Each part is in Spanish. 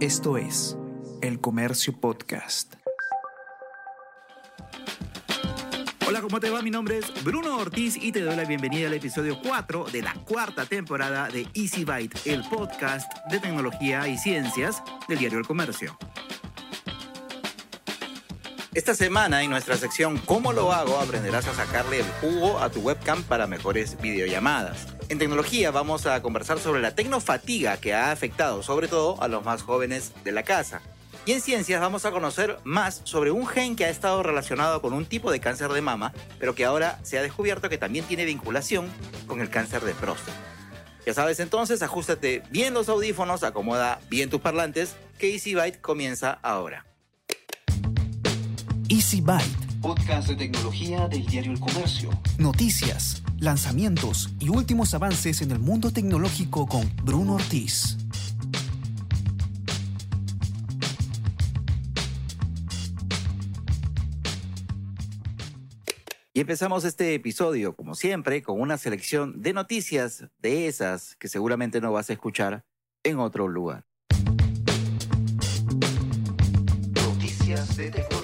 Esto es El Comercio Podcast. Hola, ¿cómo te va? Mi nombre es Bruno Ortiz y te doy la bienvenida al episodio 4 de la cuarta temporada de Easy Byte, el podcast de tecnología y ciencias del diario El Comercio. Esta semana en nuestra sección ¿Cómo lo hago? aprenderás a sacarle el jugo a tu webcam para mejores videollamadas. En tecnología vamos a conversar sobre la tecnofatiga que ha afectado sobre todo a los más jóvenes de la casa. Y en ciencias vamos a conocer más sobre un gen que ha estado relacionado con un tipo de cáncer de mama, pero que ahora se ha descubierto que también tiene vinculación con el cáncer de próstata. Ya sabes entonces, ajustate bien los audífonos, acomoda bien tus parlantes, que Easy Byte comienza ahora. Easy Byte. Podcast de tecnología del diario El Comercio. Noticias, lanzamientos y últimos avances en el mundo tecnológico con Bruno Ortiz. Y empezamos este episodio, como siempre, con una selección de noticias de esas que seguramente no vas a escuchar en otro lugar. Noticias de tecnología.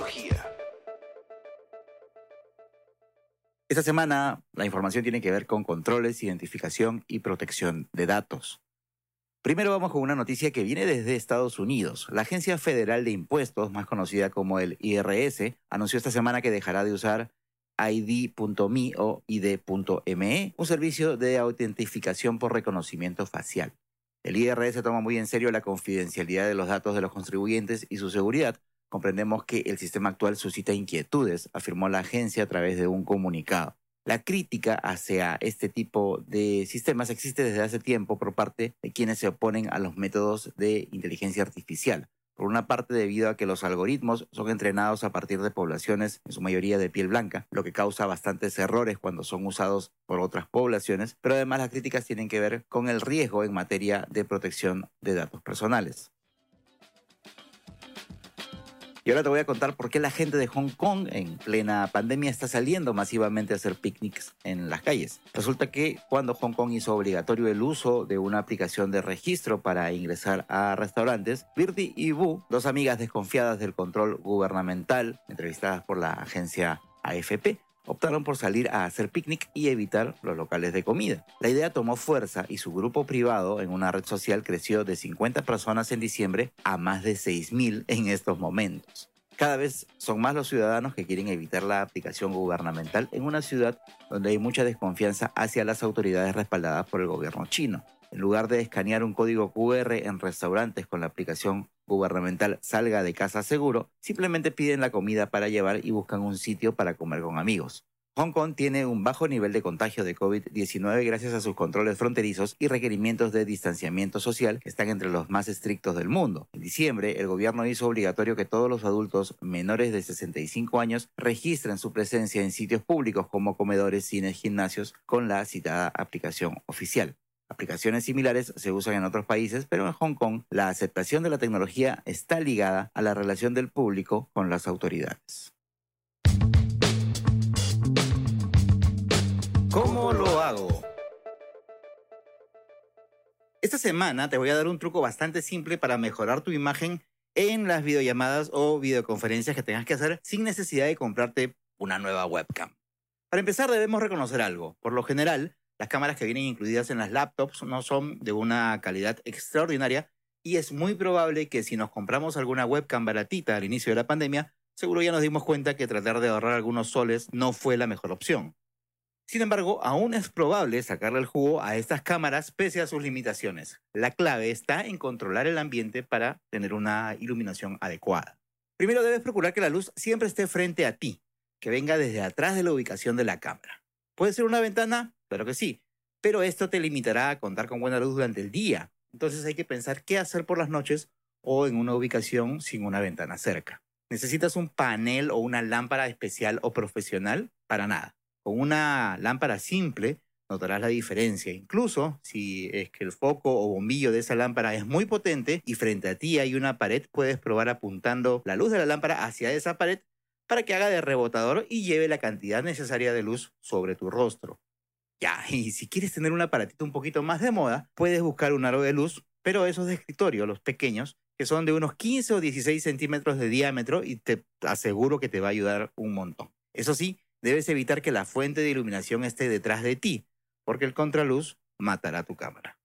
Esta semana la información tiene que ver con controles, identificación y protección de datos. Primero vamos con una noticia que viene desde Estados Unidos. La Agencia Federal de Impuestos, más conocida como el IRS, anunció esta semana que dejará de usar ID.me o ID.me, un servicio de autentificación por reconocimiento facial. El IRS toma muy en serio la confidencialidad de los datos de los contribuyentes y su seguridad. Comprendemos que el sistema actual suscita inquietudes, afirmó la agencia a través de un comunicado. La crítica hacia este tipo de sistemas existe desde hace tiempo por parte de quienes se oponen a los métodos de inteligencia artificial. Por una parte debido a que los algoritmos son entrenados a partir de poblaciones, en su mayoría de piel blanca, lo que causa bastantes errores cuando son usados por otras poblaciones, pero además las críticas tienen que ver con el riesgo en materia de protección de datos personales. Y ahora te voy a contar por qué la gente de Hong Kong en plena pandemia está saliendo masivamente a hacer picnics en las calles. Resulta que cuando Hong Kong hizo obligatorio el uso de una aplicación de registro para ingresar a restaurantes, Birdy y Bu, dos amigas desconfiadas del control gubernamental, entrevistadas por la agencia AFP, optaron por salir a hacer picnic y evitar los locales de comida. La idea tomó fuerza y su grupo privado en una red social creció de 50 personas en diciembre a más de 6.000 en estos momentos. Cada vez son más los ciudadanos que quieren evitar la aplicación gubernamental en una ciudad donde hay mucha desconfianza hacia las autoridades respaldadas por el gobierno chino. En lugar de escanear un código QR en restaurantes con la aplicación gubernamental Salga de casa seguro, simplemente piden la comida para llevar y buscan un sitio para comer con amigos. Hong Kong tiene un bajo nivel de contagio de COVID-19 gracias a sus controles fronterizos y requerimientos de distanciamiento social que están entre los más estrictos del mundo. En diciembre, el gobierno hizo obligatorio que todos los adultos menores de 65 años registren su presencia en sitios públicos como comedores, cines, gimnasios con la citada aplicación oficial. Aplicaciones similares se usan en otros países, pero en Hong Kong la aceptación de la tecnología está ligada a la relación del público con las autoridades. ¿Cómo lo hago? Esta semana te voy a dar un truco bastante simple para mejorar tu imagen en las videollamadas o videoconferencias que tengas que hacer sin necesidad de comprarte una nueva webcam. Para empezar debemos reconocer algo. Por lo general, las cámaras que vienen incluidas en las laptops no son de una calidad extraordinaria y es muy probable que si nos compramos alguna webcam baratita al inicio de la pandemia, seguro ya nos dimos cuenta que tratar de ahorrar algunos soles no fue la mejor opción. Sin embargo, aún es probable sacarle el jugo a estas cámaras pese a sus limitaciones. La clave está en controlar el ambiente para tener una iluminación adecuada. Primero debes procurar que la luz siempre esté frente a ti, que venga desde atrás de la ubicación de la cámara. ¿Puede ser una ventana? Claro que sí, pero esto te limitará a contar con buena luz durante el día. Entonces hay que pensar qué hacer por las noches o en una ubicación sin una ventana cerca. ¿Necesitas un panel o una lámpara especial o profesional? Para nada. Con una lámpara simple notarás la diferencia. Incluso si es que el foco o bombillo de esa lámpara es muy potente y frente a ti hay una pared, puedes probar apuntando la luz de la lámpara hacia esa pared para que haga de rebotador y lleve la cantidad necesaria de luz sobre tu rostro. Ya, y si quieres tener un aparatito un poquito más de moda, puedes buscar un aro de luz, pero esos de escritorio, los pequeños, que son de unos 15 o 16 centímetros de diámetro y te aseguro que te va a ayudar un montón. Eso sí, debes evitar que la fuente de iluminación esté detrás de ti, porque el contraluz matará tu cámara.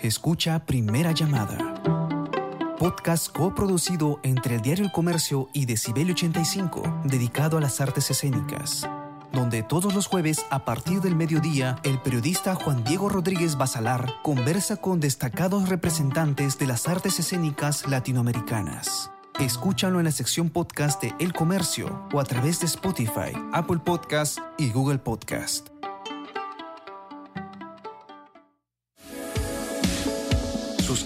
Escucha Primera Llamada. Podcast coproducido entre el Diario El Comercio y Decibel 85, dedicado a las artes escénicas. Donde todos los jueves, a partir del mediodía, el periodista Juan Diego Rodríguez Basalar conversa con destacados representantes de las artes escénicas latinoamericanas. Escúchalo en la sección podcast de El Comercio o a través de Spotify, Apple Podcast y Google Podcast.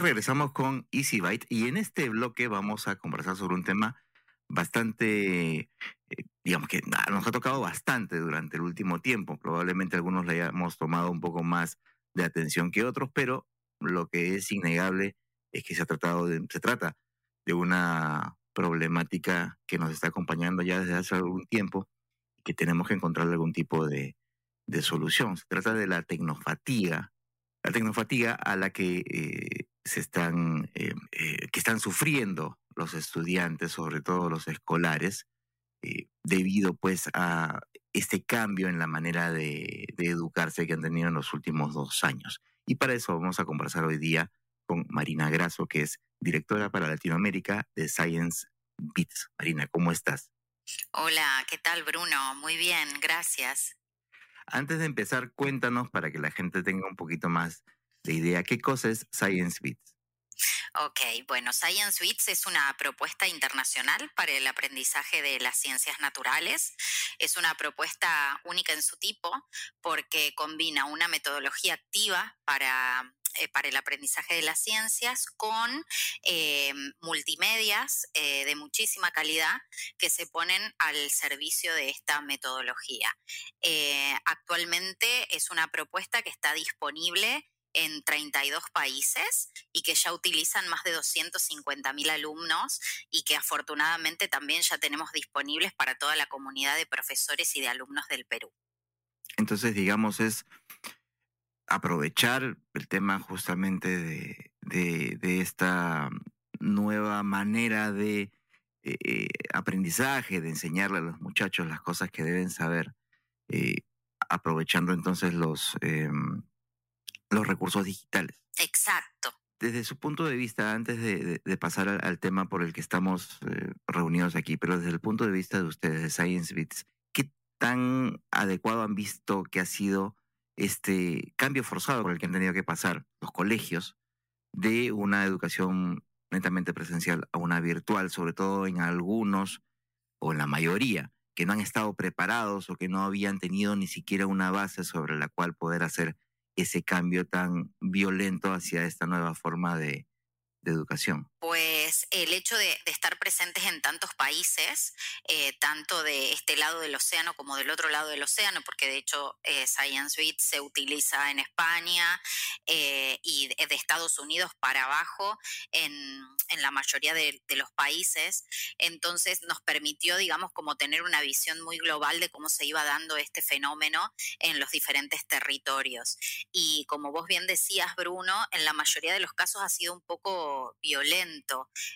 Regresamos con Easy Byte y en este bloque vamos a conversar sobre un tema bastante, eh, digamos que nos ha tocado bastante durante el último tiempo. Probablemente algunos le hayamos tomado un poco más de atención que otros, pero lo que es innegable es que se ha tratado de, se trata de una problemática que nos está acompañando ya desde hace algún tiempo y que tenemos que encontrar algún tipo de, de solución. Se trata de la tecnofatiga, la tecnofatiga a la que eh, se están, eh, eh, que están sufriendo los estudiantes, sobre todo los escolares, debido pues a este cambio en la manera de, de educarse que han tenido en los últimos dos años. Y para eso vamos a conversar hoy día con Marina Grasso, que es directora para Latinoamérica de Science Beats. Marina, ¿cómo estás? Hola, ¿qué tal Bruno? Muy bien, gracias. Antes de empezar, cuéntanos para que la gente tenga un poquito más de idea, ¿qué cosa es Science Beats? Ok, bueno, Science Beats es una propuesta internacional para el aprendizaje de las ciencias naturales. Es una propuesta única en su tipo porque combina una metodología activa para eh, para el aprendizaje de las ciencias con eh, multimedias eh, de muchísima calidad que se ponen al servicio de esta metodología. actualmente es una propuesta que está disponible en 32 países y que ya utilizan más de 250 mil alumnos y que afortunadamente también ya tenemos disponibles para toda la comunidad de profesores y de alumnos del Perú. Entonces, digamos, es aprovechar el tema justamente de, esta nueva manera de eh, eh, aprendizaje, de enseñarle a los muchachos las cosas que deben saber, eh, aprovechando entonces los, em, los recursos digitales. Exacto. Desde su punto de vista, antes de, pasar al, tema por el que estamos reunidos aquí, pero desde el punto de vista de ustedes, de Science Bits, ¿qué tan adecuado han visto que ha sido este cambio forzado por el que han tenido que pasar los colegios de una educación netamente presencial a una virtual, sobre todo en algunos o en la mayoría que no han estado preparados o que no habían tenido ni siquiera una base sobre la cual poder hacer ese cambio tan violento hacia esta nueva forma de, de educación? Pues el hecho de, estar presentes en tantos países, eh, tanto de este lado del océano como del otro lado del océano, porque de hecho eh, Science Beat se utiliza en España eh, y de, Estados Unidos para abajo en, la mayoría de, de, los países, entonces nos permitió, digamos, como tener una visión muy global de cómo se iba dando este fenómeno en los diferentes territorios. Y como vos bien decías, Bruno, en la mayoría de los casos ha sido un poco violento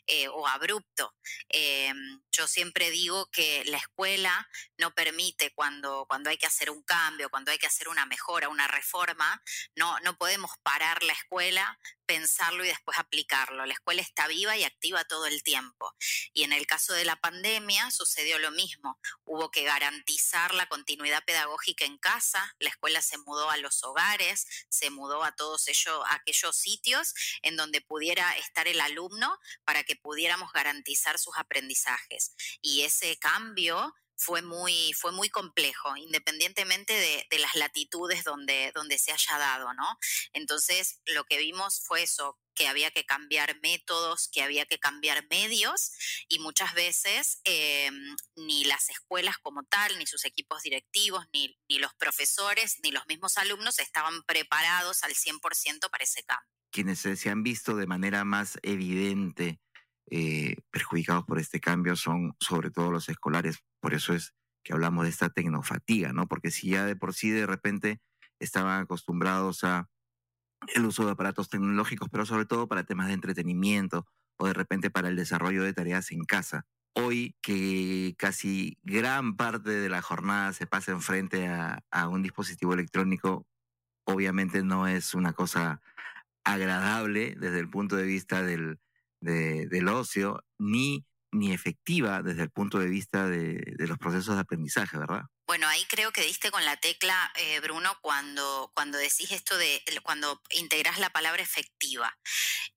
eh, o abrupto. Em, yo siempre digo que la escuela no permite cuando, cuando hay que hacer un cambio, cuando hay que hacer una mejora, una reforma, no, no podemos parar la escuela pensarlo y después aplicarlo. La escuela está viva y activa todo el tiempo. Y en el caso de la pandemia sucedió lo mismo. Hubo que garantizar la continuidad pedagógica en casa. La escuela se mudó a los hogares, se mudó a todos ellos, aquellos sitios en donde pudiera estar el alumno para que pudiéramos garantizar sus aprendizajes. Y ese cambio fue muy, fue muy complejo, independientemente de, las latitudes donde, donde se haya dado, ¿no? Entonces, lo que vimos fue eso, que había que cambiar métodos, que había que cambiar medios y muchas veces eh, ni las escuelas como tal, ni sus equipos directivos, ni, ni los profesores, ni los mismos alumnos estaban preparados al 100% para ese cambio. Quienes se han visto de manera más evidente eh, perjudicados por este cambio son sobre todo los escolares. Por eso es que hablamos de esta tecnofatiga, ¿no? Porque si ya de por sí de repente estaban acostumbrados a el uso de aparatos tecnológicos, pero sobre todo para temas de entretenimiento o de repente para el desarrollo de tareas en casa. Hoy que casi gran parte de la jornada se pasa enfrente a, a un dispositivo electrónico, obviamente no es una cosa agradable desde el punto de vista del, de, del ocio, ni, ni efectiva desde el punto de vista de, los procesos de aprendizaje, ¿verdad? Bueno, ahí creo que diste con la tecla, eh, Bruno, cuando, cuando decís esto de, cuando integras la palabra efectiva.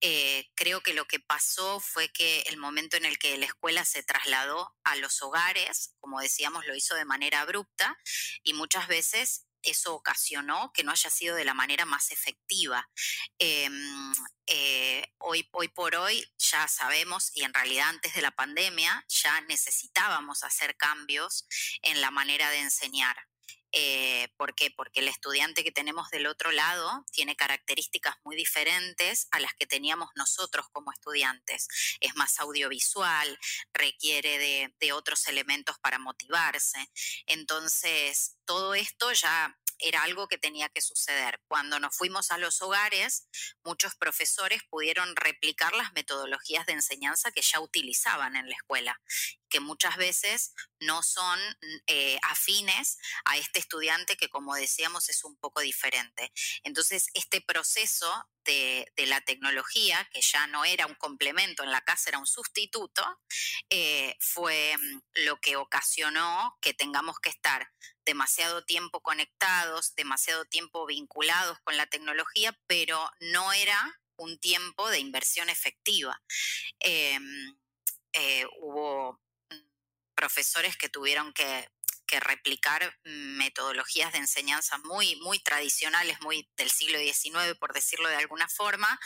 Eh, creo que lo que pasó fue que el momento en el que la escuela se trasladó a los hogares, como decíamos, lo hizo de manera abrupta y muchas veces eso ocasionó que no haya sido de la manera más efectiva. Eh, eh, hoy, hoy por hoy ya sabemos, y en realidad antes de la pandemia ya necesitábamos hacer cambios en la manera de enseñar. Eh, ¿Por qué? Porque el estudiante que tenemos del otro lado tiene características muy diferentes a las que teníamos nosotros como estudiantes. Es más audiovisual, requiere de, de otros elementos para motivarse. Entonces, todo esto ya era algo que tenía que suceder. Cuando nos fuimos a los hogares, muchos profesores pudieron replicar las metodologías de enseñanza que ya utilizaban en la escuela, que muchas veces no son eh, afines a este estudiante que, como decíamos, es un poco diferente. Entonces, este proceso de, de, la tecnología, que ya no era un complemento en la casa, era un sustituto, eh, fue mm, lo que ocasionó que tengamos que estar demasiado tiempo conectados, demasiado tiempo vinculados con la tecnología, pero no era un tiempo de inversión efectiva. Eh, eh, hubo profesores que tuvieron que, replicar metodologías de enseñanza muy, muy tradicionales, muy del siglo XIX, por decirlo de alguna forma,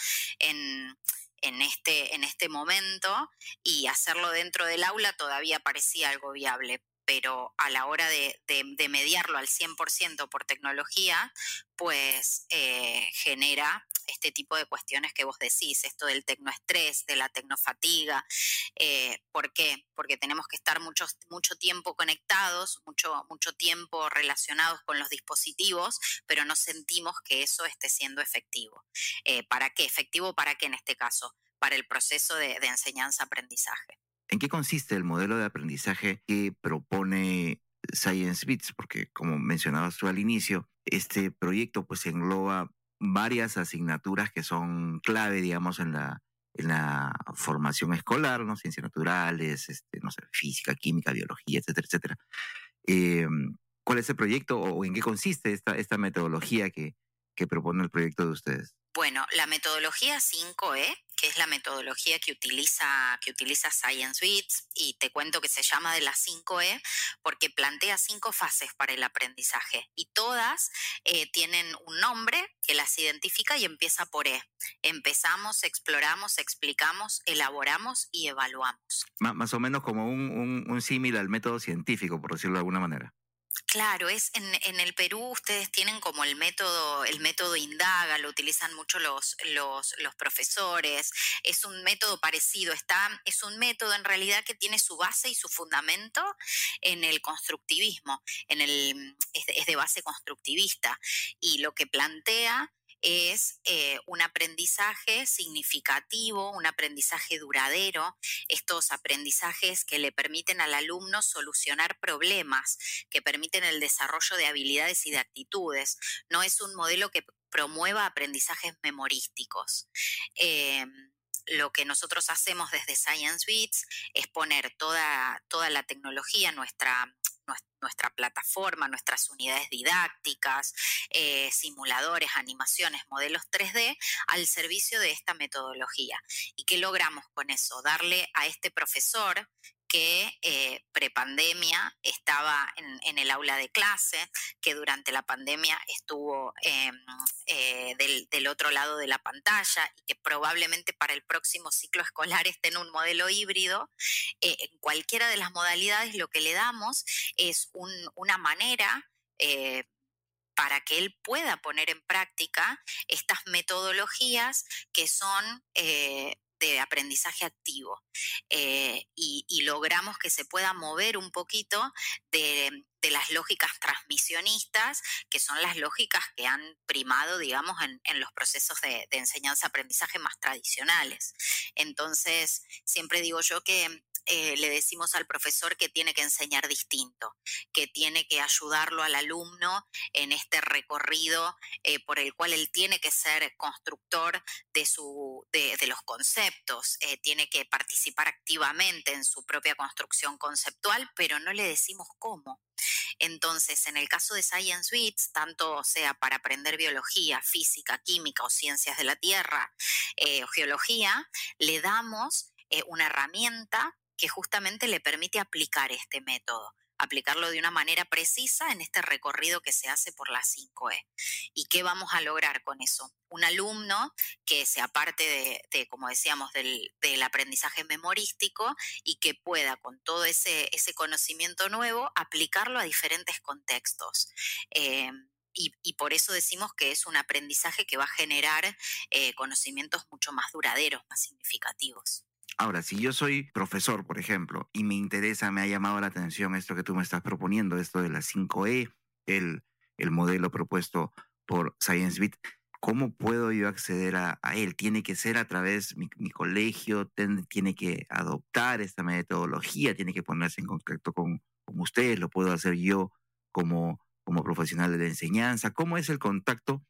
este, en este momento y hacerlo dentro del aula todavía parecía algo viable pero a la hora de, mediarlo al 100% por tecnología, pues eh, genera este tipo de cuestiones que vos decís, esto del tecnoestrés, de la tecnofatiga. Eh, ¿Por qué? Porque tenemos que estar mucho, tiempo conectados, mucho, tiempo relacionados con los dispositivos, pero no sentimos que eso esté siendo efectivo. Eh, ¿Para qué? ¿Efectivo para qué en este caso? Para el proceso de enseñanza-aprendizaje. ¿En qué consiste el modelo de aprendizaje que propone Science Bits? Porque como mencionabas tú al inicio, este proyecto pues engloba varias asignaturas que son clave, digamos, en la, formación escolar, ¿no? Ciencias naturales, este, no sé, física, química, biología, etcétera, etcétera. Eh, ¿Cuál es el proyecto o en qué consiste esta, esta metodología que, que propone el proyecto de ustedes? Bueno, la metodología 5E, que es la metodología que utiliza, que utiliza Science y te cuento que se llama de la 5E porque plantea cinco fases para el aprendizaje y todas eh, tienen un nombre que las identifica y empieza por E. Empezamos, exploramos, explicamos, elaboramos y evaluamos. M más o menos como un, un, un símil al método científico, por decirlo de alguna manera. Claro, es en, en, el Perú ustedes tienen como el método, el método indaga, lo utilizan mucho los, los, los, profesores, es un método parecido, está, es un método en realidad que tiene su base y su fundamento en el constructivismo, en el, es, de, es de base constructivista, y lo que plantea es eh, un aprendizaje significativo, un aprendizaje duradero, estos aprendizajes que le permiten al alumno solucionar problemas, que permiten el desarrollo de habilidades y de actitudes. No es un modelo que promueva aprendizajes memorísticos. Eh, lo que nosotros hacemos desde Science Beats es poner toda, toda la tecnología, nuestra nuestra plataforma, nuestras unidades didácticas, eh, simuladores, animaciones, modelos 3D al servicio de esta metodología. ¿Y qué logramos con eso? Darle a este profesor que eh, prepandemia estaba en, el aula de clase, que durante la pandemia estuvo em, eh, del, otro lado de la pantalla y que probablemente para el próximo ciclo escolar esté en un modelo híbrido. Eh, en cualquiera de las modalidades lo que le damos es una manera para que él pueda poner en práctica estas metodologías que son de aprendizaje activo eh, y, logramos que se pueda mover un poquito de, las lógicas transmisionistas, que son las lógicas que han primado, digamos, en, los procesos de, de enseñanza-aprendizaje más tradicionales. Entonces, siempre digo yo que eh, le decimos al profesor que tiene que enseñar distinto, que tiene que ayudarlo al alumno en este recorrido eh, por el cual él tiene que ser constructor de, su, de, los conceptos, eh, tiene que participar activamente en su propia construcción conceptual, pero no le decimos cómo. Entonces, en el caso de Science Beats, tanto sea para aprender biología, física, química o ciencias de la Tierra o geología, le damos una herramienta que justamente le permite aplicar este método, aplicarlo de una manera precisa en este recorrido que se hace por la 5E. ¿Y qué vamos a lograr con eso? Un alumno que se aparte de, como decíamos, del, aprendizaje memorístico y que pueda con todo ese, ese conocimiento nuevo aplicarlo a diferentes contextos. Eh, y, por eso decimos que es un aprendizaje que va a generar eh, conocimientos mucho más duraderos, más significativos. Ahora, si yo soy profesor, por ejemplo, y me interesa, me ha llamado la atención esto que tú me estás proponiendo, esto de la 5E, el, el modelo propuesto por ScienceBit, ¿cómo puedo yo acceder a, él? ¿Tiene que ser a través de mi, colegio? ¿Tiene que adoptar esta metodología? ¿Tiene que ponerse en contacto con, con ustedes? ¿Lo puedo hacer yo como, como profesional de la enseñanza? ¿Cómo es el contacto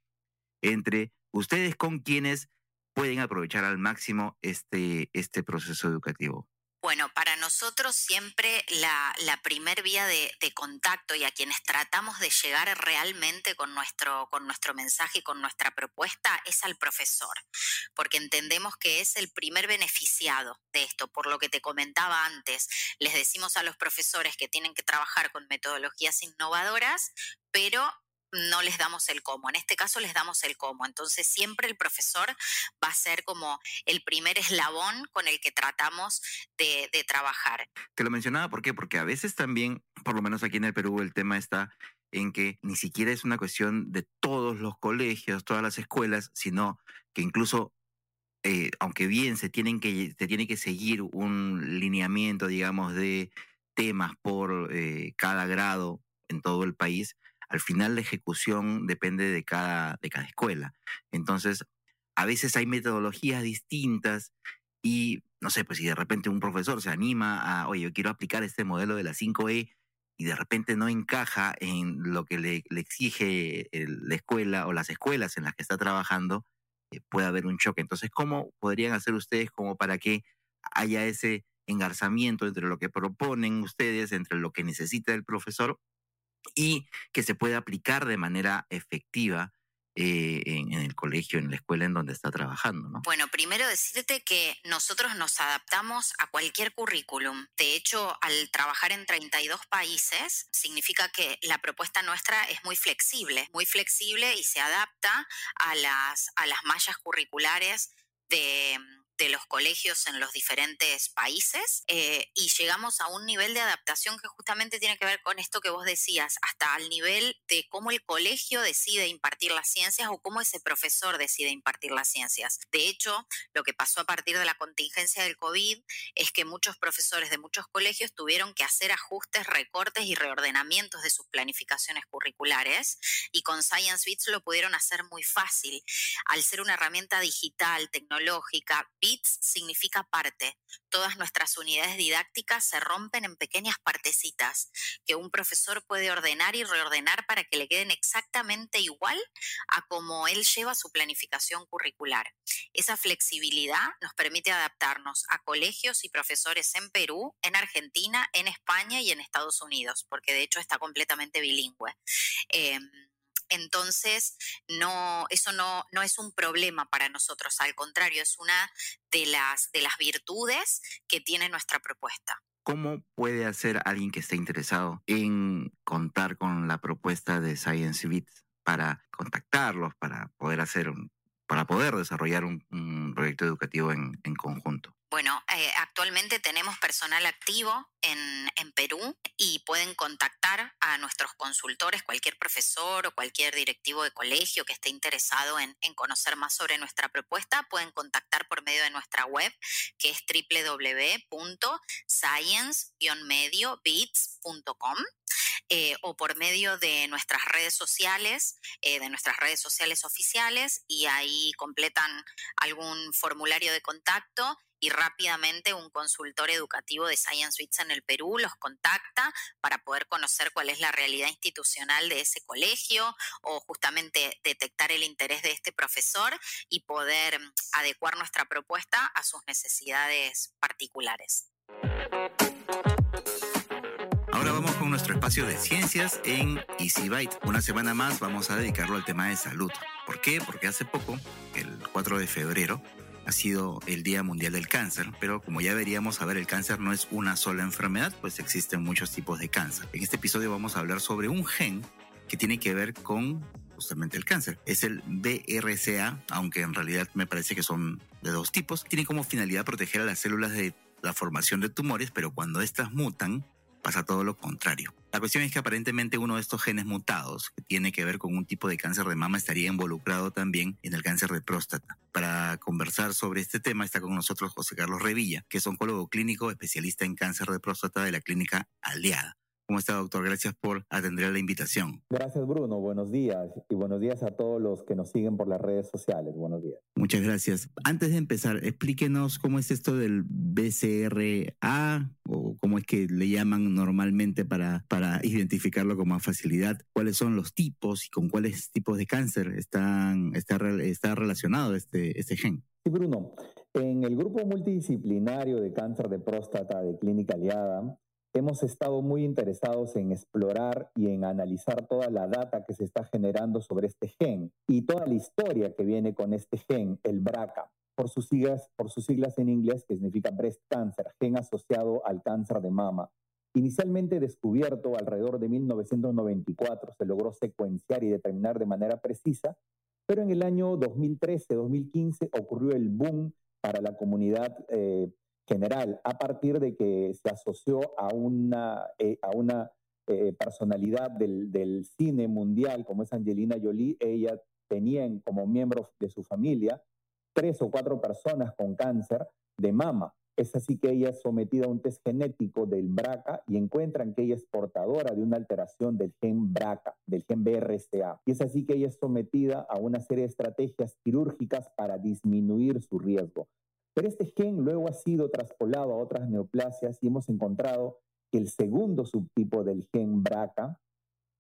entre ustedes con quienes pueden aprovechar al máximo este, este proceso educativo? Bueno, para nosotros siempre la, primer vía de, contacto y a quienes tratamos de llegar realmente con nuestro, con nuestro mensaje y con nuestra propuesta es al profesor, porque entendemos que es el primer beneficiado de esto. Por lo que te comentaba antes, les decimos a los profesores que tienen que trabajar con metodologías innovadoras, pero no les damos el cómo. En este caso les damos el cómo. Entonces siempre el profesor va a ser como el primer eslabón con el que tratamos de, trabajar. Te lo mencionaba, ¿por qué? Porque a veces también, por lo menos aquí en el Perú, el tema está en que ni siquiera es una cuestión de todos los colegios, todas las escuelas, sino que incluso, eh, aunque bien se, tienen que, se tiene que seguir un lineamiento, digamos, de temas por eh, cada grado en todo el país, al final la ejecución depende de cada, de cada escuela. Entonces, a veces hay metodologías distintas y, no sé, pues si de repente un profesor se anima a, oye, yo quiero aplicar este modelo de la 5E y de repente no encaja en lo que le, exige la escuela o las escuelas en las que está trabajando, eh, puede haber un choque. Entonces, ¿cómo podrían hacer ustedes como para que haya ese engarzamiento entre lo que proponen ustedes, entre lo que necesita el profesor y que se puede aplicar de manera efectiva eh, en, el colegio, en la escuela en donde está trabajando. ¿no? Bueno, primero decirte que nosotros nos adaptamos a cualquier currículum. De hecho, al trabajar en 32 países, significa que la propuesta nuestra es muy flexible, muy flexible y se adapta a las, a las mallas curriculares de de los colegios en los diferentes países eh, y llegamos a un nivel de adaptación que justamente tiene que ver con esto que vos decías, hasta al nivel de cómo el colegio decide impartir las ciencias o cómo ese profesor decide impartir las ciencias. De hecho, lo que pasó a partir de la contingencia del COVID es que muchos profesores de muchos colegios tuvieron que hacer ajustes, recortes y reordenamientos de sus planificaciones curriculares y con Science Bits lo pudieron hacer muy fácil. Al ser una herramienta digital, tecnológica, significa parte. Todas nuestras unidades didácticas se rompen en pequeñas partecitas que un profesor puede ordenar y reordenar para que le queden exactamente igual a como él lleva su planificación curricular. Esa flexibilidad nos permite adaptarnos a colegios y profesores en Perú, en Argentina, en España y en Estados Unidos, porque de hecho está completamente bilingüe. Em, entonces, no, eso no, no es un problema para nosotros, al contrario, es una de las, de las virtudes que tiene nuestra propuesta. ¿Cómo puede hacer alguien que esté interesado en contar con la propuesta de Science Bits para contactarlos, para poder hacer un, para poder desarrollar un, proyecto educativo en conjunto? Bueno, eh, actualmente tenemos personal activo en, en, Perú y pueden contactar a nuestros consultores, cualquier profesor o cualquier directivo de colegio que esté interesado en, en conocer más sobre nuestra propuesta, pueden contactar por medio de nuestra web que es www.science-mediobits.com eh, o por medio de nuestras redes sociales, eh, de nuestras redes sociales oficiales y ahí completan algún formulario de contacto y rápidamente un consultor educativo de Science Weeks en el Perú los contacta para poder conocer cuál es la realidad institucional de ese colegio o justamente detectar el interés de este profesor y poder adecuar nuestra propuesta a sus necesidades particulares. Nuestro espacio de ciencias en Easy Byte. Una semana más vamos a dedicarlo al tema de salud. ¿Por qué? Porque hace poco, el 4 de febrero, ha sido el Día Mundial del Cáncer, pero como ya veríamos, a ver, el cáncer no es una sola enfermedad, pues existen muchos tipos de cáncer. En este episodio vamos a hablar sobre un gen que tiene que ver con justamente el cáncer. Es el BRCA, aunque en realidad me parece que son de dos tipos. Tiene como finalidad proteger a las células de la formación de tumores, pero cuando estas mutan, pasa todo lo contrario. La cuestión es que aparentemente uno de estos genes mutados, que tiene que ver con un tipo de cáncer de mama, estaría involucrado también en el cáncer de próstata. Para conversar sobre este tema está con nosotros José Carlos Revilla, que es oncólogo clínico especialista en cáncer de próstata de la clínica Aliada. ¿Cómo está, doctor? Gracias por atender la invitación. Gracias, Bruno. Buenos días. Y buenos días a todos los que nos siguen por las redes sociales. Buenos días. Muchas gracias. Antes de empezar, explíquenos cómo es esto del BCRA o cómo es que le llaman normalmente para, para identificarlo con más facilidad. ¿Cuáles son los tipos y con cuáles tipos de cáncer están, está, está relacionado este, este gen? Sí, Bruno. En el grupo multidisciplinario de cáncer de próstata de Clínica Aliada, hemos estado muy interesados en explorar y en analizar toda la data que se está generando sobre este gen y toda la historia que viene con este gen, el BRCA, por sus siglas, por sus siglas en inglés, que significa breast cancer, gen asociado al cáncer de mama. Inicialmente descubierto alrededor de 1994, se logró secuenciar y determinar de manera precisa, pero en el año 2013-2015 ocurrió el boom para la comunidad eh, general a partir de que se asoció a una, eh, a una eh, personalidad del, del, cine mundial como es Angelina Jolie. Ella tenía como miembros de su familia tres o cuatro personas con cáncer de mama. Es así que ella es sometida a un test genético del BRCA y encuentran que ella es portadora de una alteración del gen BRCA, del gen BRCA. Y es así que ella es sometida a una serie de estrategias quirúrgicas para disminuir su riesgo. Pero este gen luego ha sido traspolado a otras neoplasias y hemos encontrado que el segundo subtipo del gen BRCA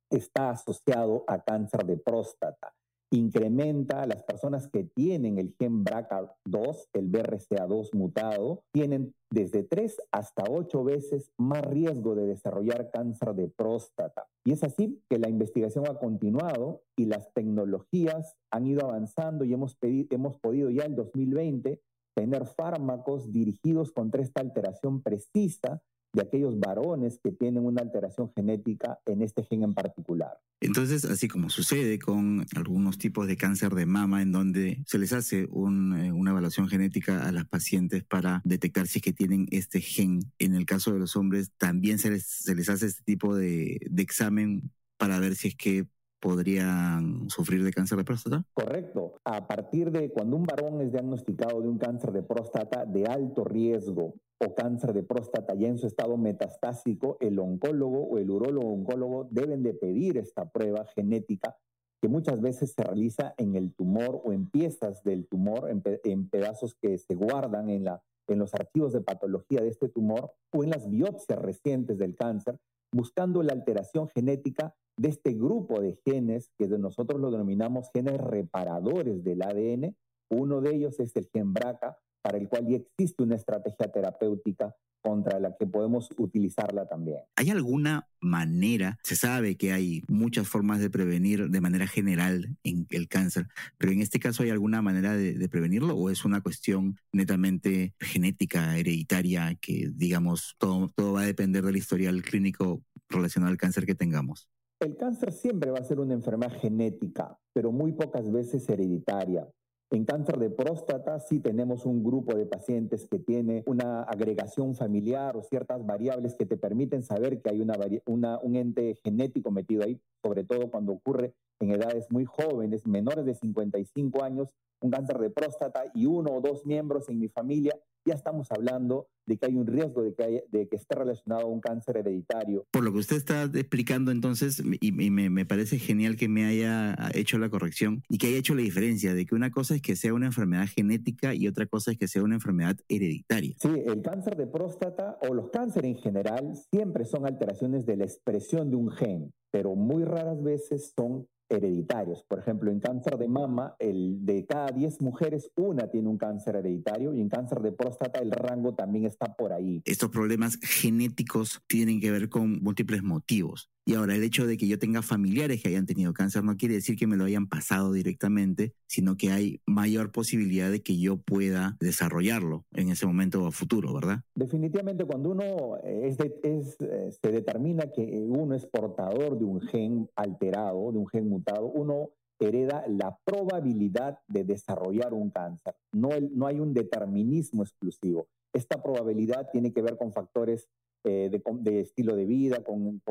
está asociado a cáncer de próstata. Incrementa las personas que tienen el gen BRCA2, el BRCA2 mutado, tienen desde 3 hasta 8 veces más riesgo de desarrollar cáncer de próstata. Y es así que la investigación ha continuado y las tecnologías han ido avanzando y hemos, hemos podido ya en 2020 tener fármacos dirigidos contra esta alteración precisa de aquellos varones que tienen una alteración genética en este gen en particular. Entonces, así como sucede con algunos tipos de cáncer de mama, en donde se les hace eh, una evaluación genética a las pacientes para detectar si es que tienen este gen, en el caso de los hombres, también se les, hace este tipo de examen para ver si es que podrían sufrir de cáncer de próstata? Correcto. A partir de cuando un varón es diagnosticado de un cáncer de próstata de alto riesgo o cáncer de próstata ya en su estado metastásico, el oncólogo o el urólogo oncólogo deben de pedir esta prueba genética que muchas veces se realiza en el tumor o en piezas del tumor, en, en pedazos que se guardan en, la, en los archivos de patología de este tumor o en las biopsias recientes del cáncer, buscando la alteración genética de este grupo de genes que nosotros lo denominamos genes reparadores del ADN. Uno de ellos es el gen BRCA, para el cual ya existe una estrategia terapéutica contra la que podemos utilizarla también. ¿Hay alguna manera? Se sabe que hay muchas formas de prevenir de manera general en el cáncer, pero en este caso hay alguna manera de, de prevenirlo o es una cuestión netamente genética, hereditaria, que digamos todo, todo va a depender del historial clínico relacionado al cáncer que tengamos? El cáncer siempre va a ser una enfermedad genética, pero muy pocas veces hereditaria. En cáncer de próstata sí tenemos un grupo de pacientes que tiene una agregación familiar o ciertas variables que te permiten saber que hay una, un ente genético metido ahí, sobre todo cuando ocurre en edades muy jóvenes, menores de 55 años, un cáncer de próstata y uno o dos miembros en mi familia ya estamos hablando de que hay un riesgo de que, de que esté relacionado a un cáncer hereditario. Por lo que usted está explicando entonces, y, me, me, parece genial que me haya hecho la corrección y que haya hecho la diferencia de que una cosa es que sea una enfermedad genética y otra cosa es que sea una enfermedad hereditaria. Sí, el cáncer de próstata o los cánceres en general siempre son alteraciones de la expresión de un gen, pero muy raras veces son hereditarios. Por ejemplo, en cáncer de mama, el de cada 10 mujeres, una tiene un cáncer hereditario y en cáncer de próstata el rango también está por ahí. Estos problemas genéticos tienen que ver con múltiples motivos. Y ahora el hecho de que yo tenga familiares que hayan tenido cáncer no quiere decir que me lo hayan pasado directamente, sino que hay mayor posibilidad de que yo pueda desarrollarlo en ese momento o futuro, ¿verdad? Definitivamente cuando uno es es, eh, se determina que uno es portador de un gen alterado, de un gen mutado, uno hereda la probabilidad de desarrollar un cáncer. No, hay un determinismo exclusivo. Esta probabilidad tiene que ver con factores eh, de, estilo de vida, con,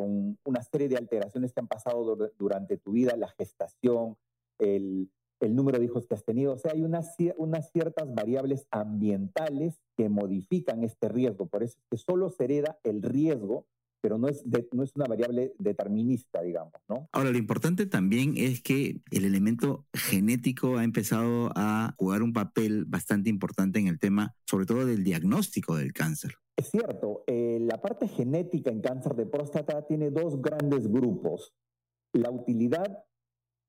una serie de alteraciones que han pasado durante tu vida, la gestación, el, número de hijos que has tenido. O sea, hay unas, unas ciertas variables ambientales que modifican este riesgo. Por eso es que solo se hereda el riesgo pero no es, no es una variable determinista, digamos, ¿no? Ahora, lo importante también es que el elemento genético ha empezado a jugar un papel bastante importante en el tema, sobre todo del diagnóstico del cáncer. Es cierto, eh, la parte genética en cáncer de próstata tiene dos grandes grupos. La utilidad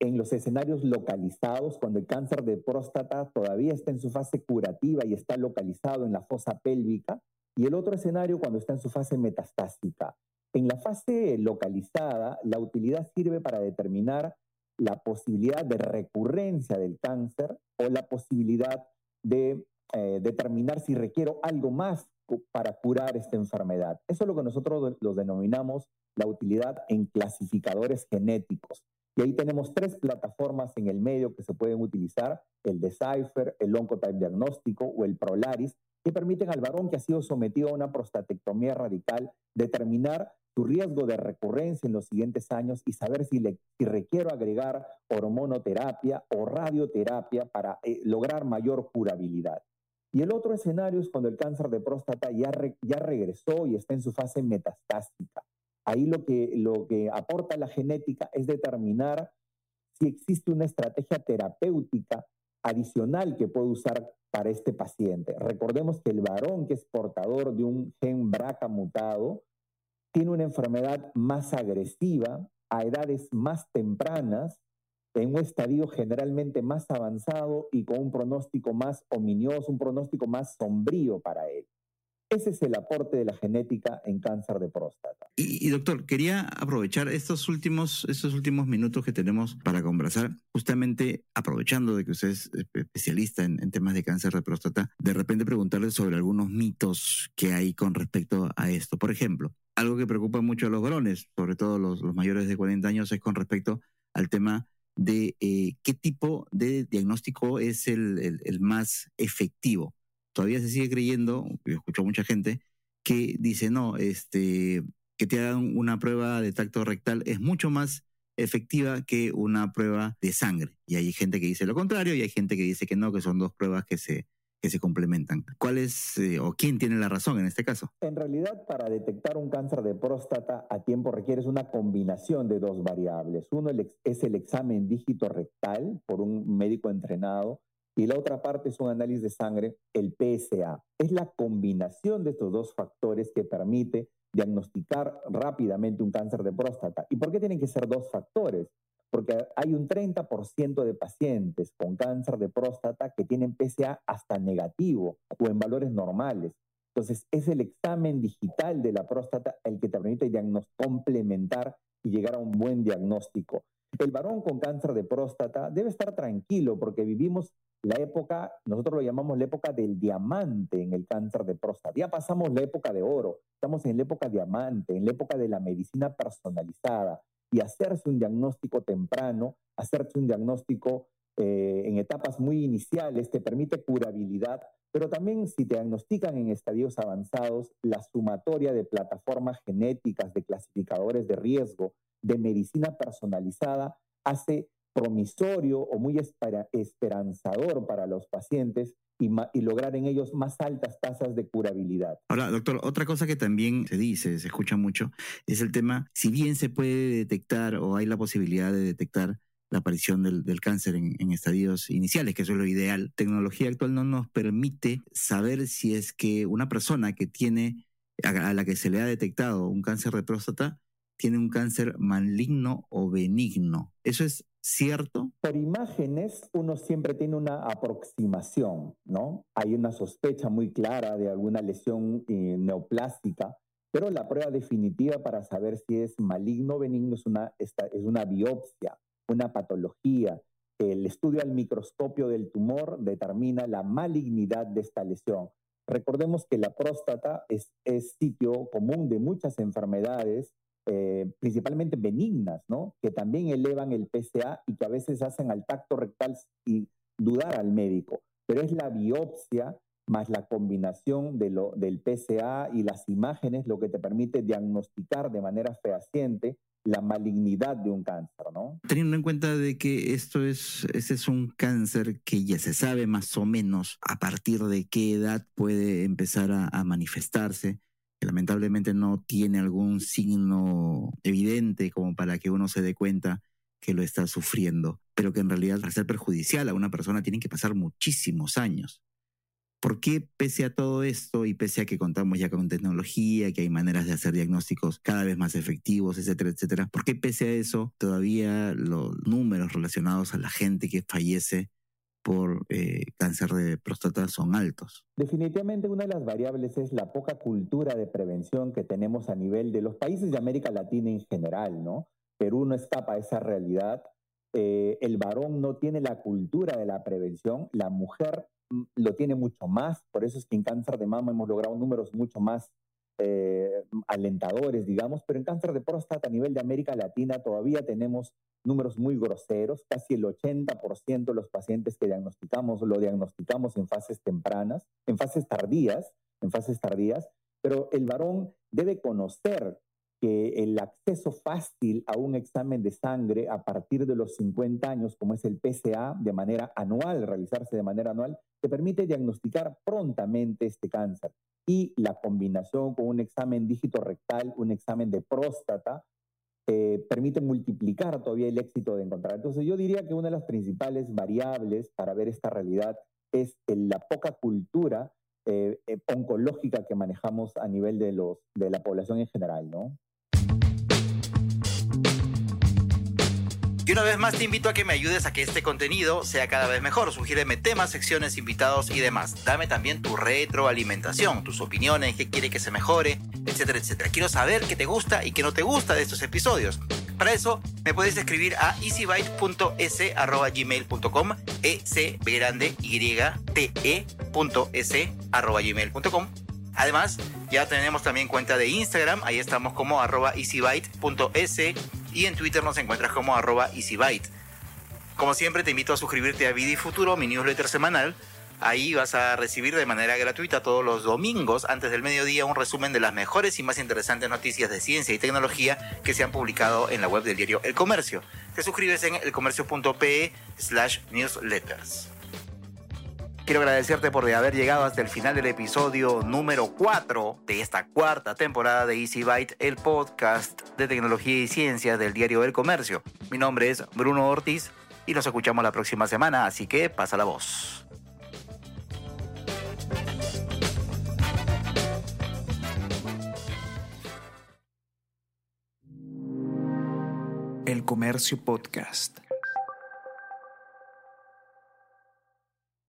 en los escenarios localizados, cuando el cáncer de próstata todavía está en su fase curativa y está localizado en la fosa pélvica, y el otro escenario cuando está en su fase metastásica. En la fase localizada, la utilidad sirve para determinar la posibilidad de recurrencia del cáncer o la posibilidad de eh, determinar si requiero algo más para curar esta enfermedad. Eso es lo que nosotros los denominamos la utilidad en clasificadores genéticos. Y ahí tenemos tres plataformas en el medio que se pueden utilizar, el Decipher, el Oncotype Diagnóstico o el Prolaris, que permiten al varón que ha sido sometido a una prostatectomía radical determinar su riesgo de recurrencia en los siguientes años y saber si, le, si requiero agregar hormonoterapia o radioterapia para eh, lograr mayor curabilidad. Y el otro escenario es cuando el cáncer de próstata ya, ya regresó y está en su fase metastásica. Ahí lo que, lo que aporta la genética es determinar si existe una estrategia terapéutica adicional que puede usar para este paciente. Recordemos que el varón que es portador de un gen BRCA mutado tiene una enfermedad más agresiva a edades más tempranas en un estadio generalmente más avanzado y con un pronóstico más ominioso, un pronóstico más sombrío para él. Ese es el aporte de la genética en cáncer de próstata. Y, doctor, quería aprovechar estos últimos, estos últimos minutos que tenemos para conversar, justamente aprovechando de que usted es especialista en, temas de cáncer de próstata, de repente preguntarle sobre algunos mitos que hay con respecto a esto. Por ejemplo, algo que preocupa mucho a los varones, sobre todo los, mayores de 40 años, es con respecto al tema de eh, qué tipo de diagnóstico es el, más efectivo. Todavía se sigue creyendo, yo escucho a mucha gente, que dice, no, este, que te hagan una prueba de tacto rectal es mucho más efectiva que una prueba de sangre. Y hay gente que dice lo contrario y hay gente que dice que no, que son dos pruebas que se, que se complementan. ¿Cuál es eh, o quién tiene la razón en este caso? En realidad, para detectar un cáncer de próstata a tiempo requieres una combinación de dos variables. Uno es el examen dígito rectal por un médico entrenado y la otra parte es un análisis de sangre, el PSA. Es la combinación de estos dos factores que permite diagnosticar rápidamente un cáncer de próstata. ¿Y por qué tienen que ser dos factores? porque hay un 30% de pacientes con cáncer de próstata que tienen PSA hasta negativo o en valores normales. Entonces, es el examen digital de la próstata el que te permite complementar y llegar a un buen diagnóstico. El varón con cáncer de próstata debe estar tranquilo porque vivimos la época, nosotros lo llamamos la época del diamante en el cáncer de próstata. Ya pasamos la época de oro, estamos en la época diamante, en la época de la medicina personalizada. Y hacerse un diagnóstico temprano, hacerse un diagnóstico eh, en etapas muy iniciales te permite curabilidad, pero también si te diagnostican en estadios avanzados, la sumatoria de plataformas genéticas, de clasificadores de riesgo, de medicina personalizada, hace promisorio o muy esperanzador para los pacientes y, lograr en ellos más altas tasas de curabilidad. Ahora, doctor, otra cosa que también se dice, se escucha mucho, es el tema, si bien se puede detectar o hay la posibilidad de detectar la aparición del, cáncer en, estadios iniciales, que eso es lo ideal, tecnología actual no nos permite saber si es que una persona que tiene, a la que se le ha detectado un cáncer de próstata, tiene un cáncer maligno o benigno. ¿Eso es cierto? Por imágenes uno siempre tiene una aproximación, ¿no? Hay una sospecha muy clara de alguna lesión eh, neoplástica, pero la prueba definitiva para saber si es maligno o benigno es una, es una biopsia, una patología. El estudio al microscopio del tumor determina la malignidad de esta lesión. Recordemos que la próstata es, es sitio común de muchas enfermedades eh, principalmente benignas, ¿no? Que también elevan el PSA y que a veces hacen al tacto rectal y dudar al médico. Pero es la biopsia más la combinación de lo, del PSA y las imágenes lo que te permite diagnosticar de manera fehaciente la malignidad de un cáncer, ¿no? Teniendo en cuenta de que esto es, ese es un cáncer que ya se sabe más o menos a partir de qué edad puede empezar a manifestarse, que lamentablemente no tiene algún signo evidente como para que uno se dé cuenta que lo está sufriendo, pero que en realidad para ser perjudicial a una persona tienen que pasar muchísimos años. ¿Por qué pese a todo esto y pese a que contamos ya con tecnología, que hay maneras de hacer diagnósticos cada vez más efectivos, etcétera, etcétera, por qué pese a eso todavía los números relacionados a la gente que fallece por eh, cáncer de próstata son altos. Definitivamente una de las variables es la poca cultura de prevención que tenemos a nivel de los países de América Latina en general, ¿no? Perú no escapa a esa realidad. Eh, el varón no tiene la cultura de la prevención, la mujer mm, lo tiene mucho más, por eso es que en cáncer de mama hemos logrado números mucho más eh, alentadores, digamos, pero en cáncer de próstata a nivel de América Latina todavía tenemos números muy groseros, casi el 80% de los pacientes que diagnosticamos lo diagnosticamos en fases tempranas, en fases tardías, en fases tardías, pero el varón debe conocer que el acceso fácil a un examen de sangre a partir de los 50 años, como es el PSA, de manera anual, realizarse de manera anual, te permite diagnosticar prontamente este cáncer y la combinación con un examen dígito rectal, un examen de próstata, eh, permite multiplicar todavía el éxito de encontrar. Entonces yo diría que una de las principales variables para ver esta realidad es la poca cultura eh, eh, oncológica que manejamos a nivel de, los, de la población en general, ¿no? Y una vez más te invito a que me ayudes a que este contenido sea cada vez mejor. Sugiéreme temas, secciones, invitados y demás. Dame también tu retroalimentación, tus opiniones, qué quiere que se mejore, etcétera, etcétera. Quiero saber qué te gusta y qué no te gusta de estos episodios. Para eso me puedes escribir a easybyte.s.gmail.com e grande y t e Además, ya tenemos también cuenta de Instagram, ahí estamos como arroba easybyte.s y en Twitter nos encuentras como arroba EasyByte. Como siempre te invito a suscribirte a Vidi Futuro, mi newsletter semanal. Ahí vas a recibir de manera gratuita todos los domingos antes del mediodía un resumen de las mejores y más interesantes noticias de ciencia y tecnología que se han publicado en la web del diario El Comercio. Te suscribes en elcomercio.pe slash newsletters. Quiero agradecerte por haber llegado hasta el final del episodio número 4 de esta cuarta temporada de Easy Byte, el podcast de tecnología y ciencias del diario El Comercio. Mi nombre es Bruno Ortiz y nos escuchamos la próxima semana, así que pasa la voz. El Comercio Podcast.